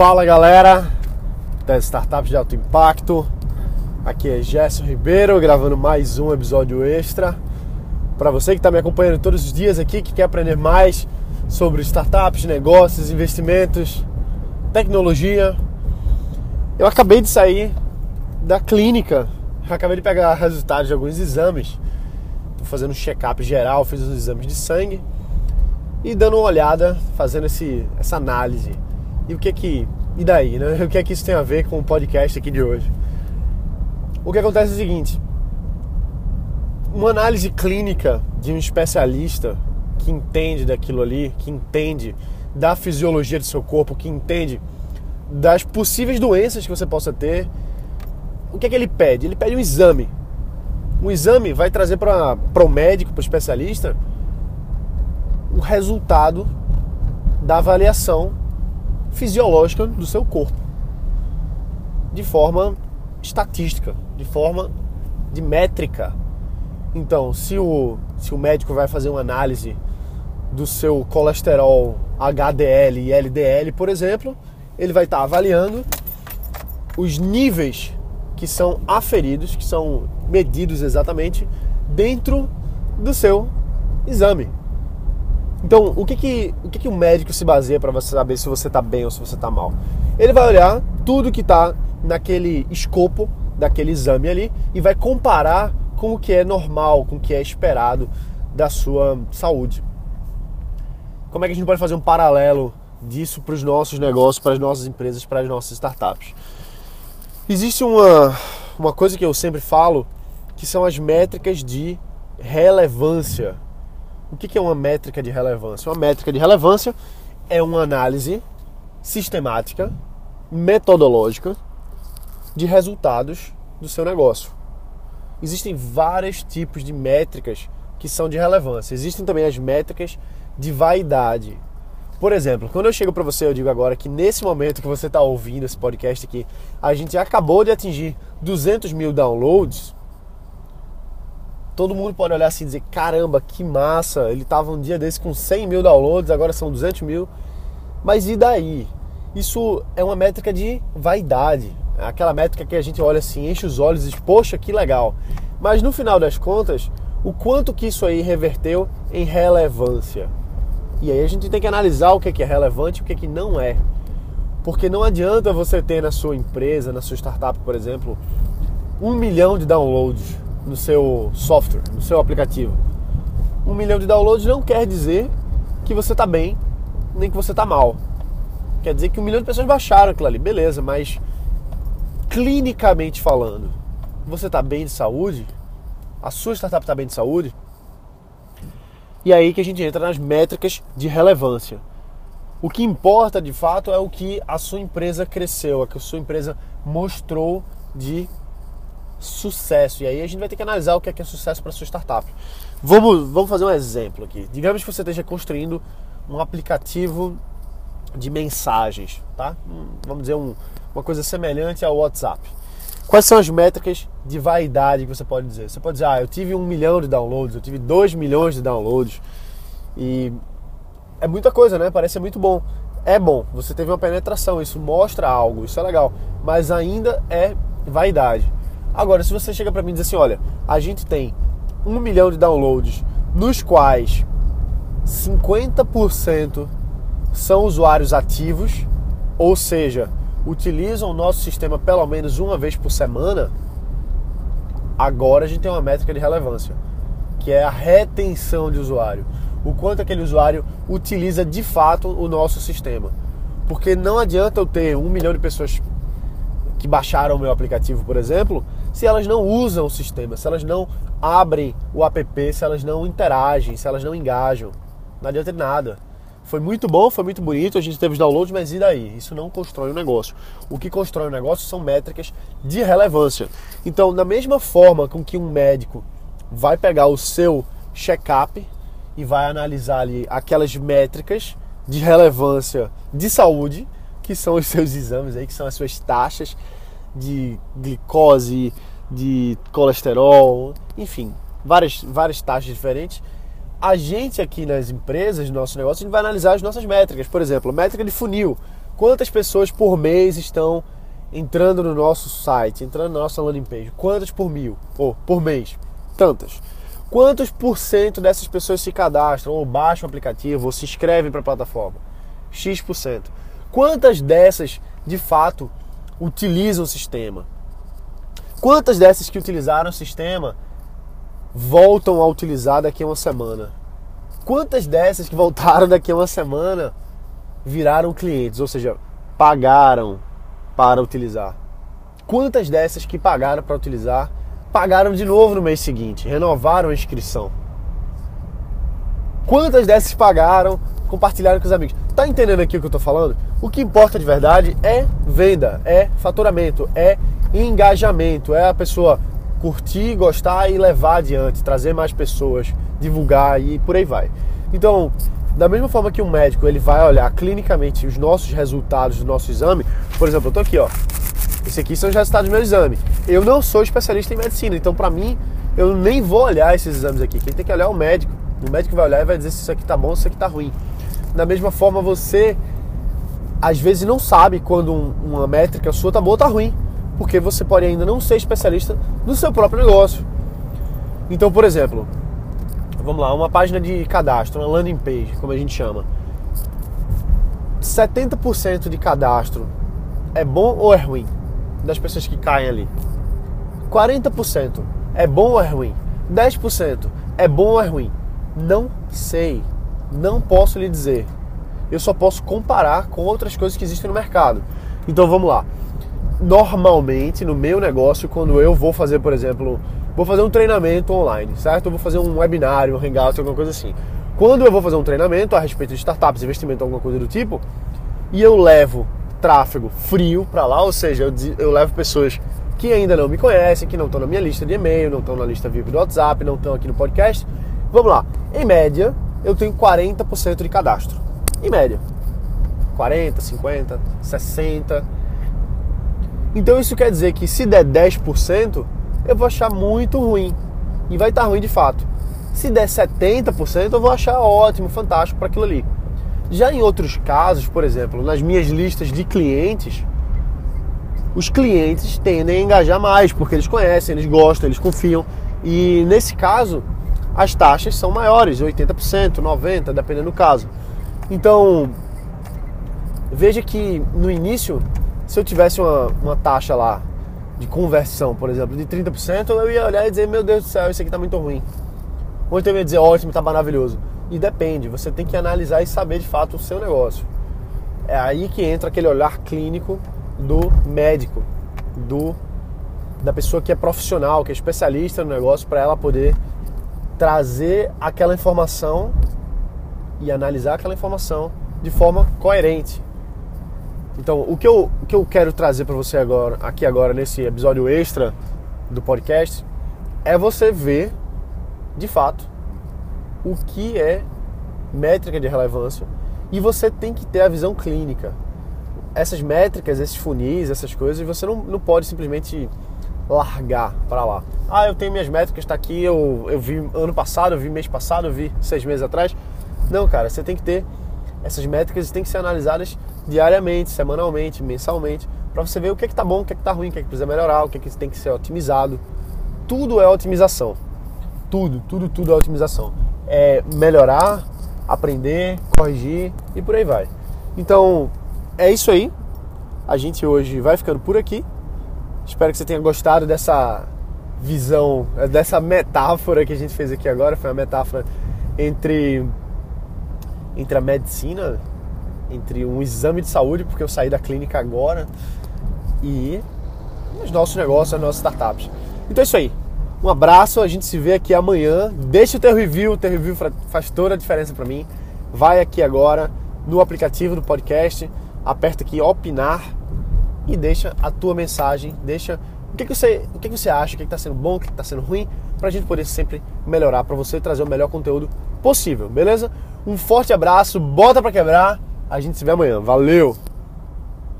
Fala galera das startups de alto impacto, aqui é Gerson Ribeiro gravando mais um episódio extra. Para você que está me acompanhando todos os dias aqui, que quer aprender mais sobre startups, negócios, investimentos, tecnologia, eu acabei de sair da clínica, acabei de pegar resultados de alguns exames, estou fazendo um check-up geral, fiz os exames de sangue e dando uma olhada, fazendo esse, essa análise e o que é que. E daí, né? O que é que isso tem a ver com o podcast aqui de hoje? O que acontece é o seguinte: uma análise clínica de um especialista que entende daquilo ali, que entende da fisiologia do seu corpo, que entende das possíveis doenças que você possa ter, o que é que ele pede? Ele pede um exame. Um exame vai trazer para o médico, para o especialista, o resultado da avaliação fisiológica do seu corpo, de forma estatística, de forma de métrica. Então, se o, se o médico vai fazer uma análise do seu colesterol HDL e LDL, por exemplo, ele vai estar avaliando os níveis que são aferidos, que são medidos exatamente dentro do seu exame. Então, o que que o, que que o médico se baseia para você saber se você está bem ou se você está mal? Ele vai olhar tudo que está naquele escopo daquele exame ali e vai comparar com o que é normal, com o que é esperado da sua saúde. Como é que a gente pode fazer um paralelo disso para os nossos negócios, para as nossas empresas, para as nossas startups? Existe uma, uma coisa que eu sempre falo que são as métricas de relevância o que é uma métrica de relevância? Uma métrica de relevância é uma análise sistemática, metodológica de resultados do seu negócio. Existem vários tipos de métricas que são de relevância. Existem também as métricas de vaidade. Por exemplo, quando eu chego para você, eu digo agora que nesse momento que você está ouvindo esse podcast aqui, a gente acabou de atingir 200 mil downloads todo mundo pode olhar assim e dizer: caramba, que massa, ele estava um dia desse com 100 mil downloads, agora são 200 mil. Mas e daí? Isso é uma métrica de vaidade. É aquela métrica que a gente olha assim, enche os olhos e diz: poxa, que legal. Mas no final das contas, o quanto que isso aí reverteu em relevância? E aí a gente tem que analisar o que é relevante e o que não é. Porque não adianta você ter na sua empresa, na sua startup, por exemplo, um milhão de downloads no seu software, no seu aplicativo. Um milhão de downloads não quer dizer que você está bem, nem que você está mal. Quer dizer que um milhão de pessoas baixaram aquilo ali, beleza, mas clinicamente falando, você está bem de saúde? A sua startup está bem de saúde? E aí que a gente entra nas métricas de relevância. O que importa de fato é o que a sua empresa cresceu, é o que a sua empresa mostrou de sucesso. E aí a gente vai ter que analisar o que é, que é sucesso para sua startup. Vamos, vamos fazer um exemplo aqui. Digamos que você esteja construindo um aplicativo de mensagens, tá? Vamos dizer um, uma coisa semelhante ao WhatsApp. Quais são as métricas de vaidade que você pode dizer? Você pode dizer, ah, eu tive um milhão de downloads, eu tive dois milhões de downloads. E é muita coisa, né? Parece muito bom. É bom, você teve uma penetração, isso mostra algo, isso é legal. Mas ainda é vaidade. Agora, se você chega para mim e diz assim, olha, a gente tem um milhão de downloads, nos quais 50% são usuários ativos, ou seja, utilizam o nosso sistema pelo menos uma vez por semana, agora a gente tem uma métrica de relevância, que é a retenção de usuário. O quanto aquele usuário utiliza de fato o nosso sistema. Porque não adianta eu ter um milhão de pessoas que baixaram o meu aplicativo, por exemplo, se elas não usam o sistema, se elas não abrem o app, se elas não interagem, se elas não engajam. Não adianta nada. Foi muito bom, foi muito bonito, a gente teve os downloads, mas e daí? Isso não constrói o um negócio. O que constrói o um negócio são métricas de relevância. Então, da mesma forma com que um médico vai pegar o seu check-up e vai analisar ali aquelas métricas de relevância de saúde, que são os seus exames aí, que são as suas taxas de glicose, de colesterol, enfim, várias, várias taxas diferentes. A gente aqui nas empresas, no nosso negócio, a gente vai analisar as nossas métricas. Por exemplo, métrica de funil. Quantas pessoas por mês estão entrando no nosso site, entrando na nossa landing page? Quantas por mil? Ou por mês? Tantas. Quantos por cento dessas pessoas se cadastram ou baixam o aplicativo ou se inscrevem para a plataforma? X%. por cento. Quantas dessas de fato utilizam o sistema? Quantas dessas que utilizaram o sistema voltam a utilizar daqui a uma semana? Quantas dessas que voltaram daqui a uma semana viraram clientes, ou seja, pagaram para utilizar? Quantas dessas que pagaram para utilizar pagaram de novo no mês seguinte, renovaram a inscrição? Quantas dessas pagaram, compartilharam com os amigos? Tá entendendo aqui o que eu tô falando? O que importa de verdade é venda, é faturamento, é engajamento, é a pessoa curtir, gostar e levar adiante, trazer mais pessoas, divulgar e por aí vai. Então, da mesma forma que um médico ele vai olhar clinicamente os nossos resultados do nosso exame, por exemplo, eu tô aqui, ó. Esse aqui são os resultados do meu exame. Eu não sou especialista em medicina, então para mim eu nem vou olhar esses exames aqui. Quem tem que olhar é o médico. O médico vai olhar e vai dizer se isso aqui tá bom, se isso aqui tá ruim. Da mesma forma, você às vezes não sabe quando uma métrica sua tá boa ou tá ruim porque você pode ainda não ser especialista no seu próprio negócio. Então, por exemplo, vamos lá, uma página de cadastro, uma landing page, como a gente chama. 70% de cadastro é bom ou é ruim das pessoas que caem ali? 40% é bom ou é ruim? 10% é bom ou é ruim? Não sei. Não posso lhe dizer. Eu só posso comparar com outras coisas que existem no mercado. Então vamos lá normalmente no meu negócio, quando eu vou fazer, por exemplo, vou fazer um treinamento online, certo? Eu vou fazer um webinário, um hangout, alguma coisa assim. Quando eu vou fazer um treinamento a respeito de startups, investimento, alguma coisa do tipo, e eu levo tráfego frio para lá, ou seja, eu, eu levo pessoas que ainda não me conhecem, que não estão na minha lista de e-mail, não estão na lista VIP do WhatsApp, não estão aqui no podcast. Vamos lá. Em média, eu tenho 40% de cadastro. Em média. 40, 50, 60 então isso quer dizer que se der 10%, eu vou achar muito ruim. E vai estar ruim de fato. Se der 70%, eu vou achar ótimo, fantástico para aquilo ali. Já em outros casos, por exemplo, nas minhas listas de clientes, os clientes tendem a engajar mais, porque eles conhecem, eles gostam, eles confiam. E nesse caso, as taxas são maiores, 80%, 90%, dependendo do caso. Então, veja que no início se eu tivesse uma, uma taxa lá de conversão, por exemplo, de 30%, eu ia olhar e dizer, meu Deus do céu, isso aqui tá muito ruim. Ou então eu ia dizer, ótimo, tá maravilhoso. E depende, você tem que analisar e saber de fato o seu negócio. É aí que entra aquele olhar clínico do médico, do da pessoa que é profissional, que é especialista no negócio, para ela poder trazer aquela informação e analisar aquela informação de forma coerente. Então, o que eu, o que eu quero trazer para você agora, aqui agora, nesse episódio extra do podcast, é você ver, de fato, o que é métrica de relevância e você tem que ter a visão clínica. Essas métricas, esses funis, essas coisas, você não, não pode simplesmente largar para lá. Ah, eu tenho minhas métricas, está aqui, eu, eu vi ano passado, eu vi mês passado, eu vi seis meses atrás. Não, cara, você tem que ter essas métricas têm que ser analisadas diariamente, semanalmente, mensalmente, para você ver o que é que tá bom, o que é que tá ruim, o que é que precisa melhorar, o que é que tem que ser otimizado. Tudo é otimização. Tudo, tudo, tudo é otimização. É melhorar, aprender, corrigir e por aí vai. Então, é isso aí. A gente hoje vai ficando por aqui. Espero que você tenha gostado dessa visão, dessa metáfora que a gente fez aqui agora. Foi uma metáfora entre entre a medicina, entre um exame de saúde, porque eu saí da clínica agora, e os nossos negócios, as nossas startups. Então é isso aí. Um abraço, a gente se vê aqui amanhã. Deixa o teu review, o teu review faz toda a diferença para mim. Vai aqui agora no aplicativo do podcast, aperta aqui opinar e deixa a tua mensagem, deixa o que, que você, o que, que você acha, o que está sendo bom, o que está sendo ruim, para a gente poder sempre melhorar, para você trazer o melhor conteúdo possível, beleza? Um forte abraço, bota para quebrar, a gente se vê amanhã. Valeu!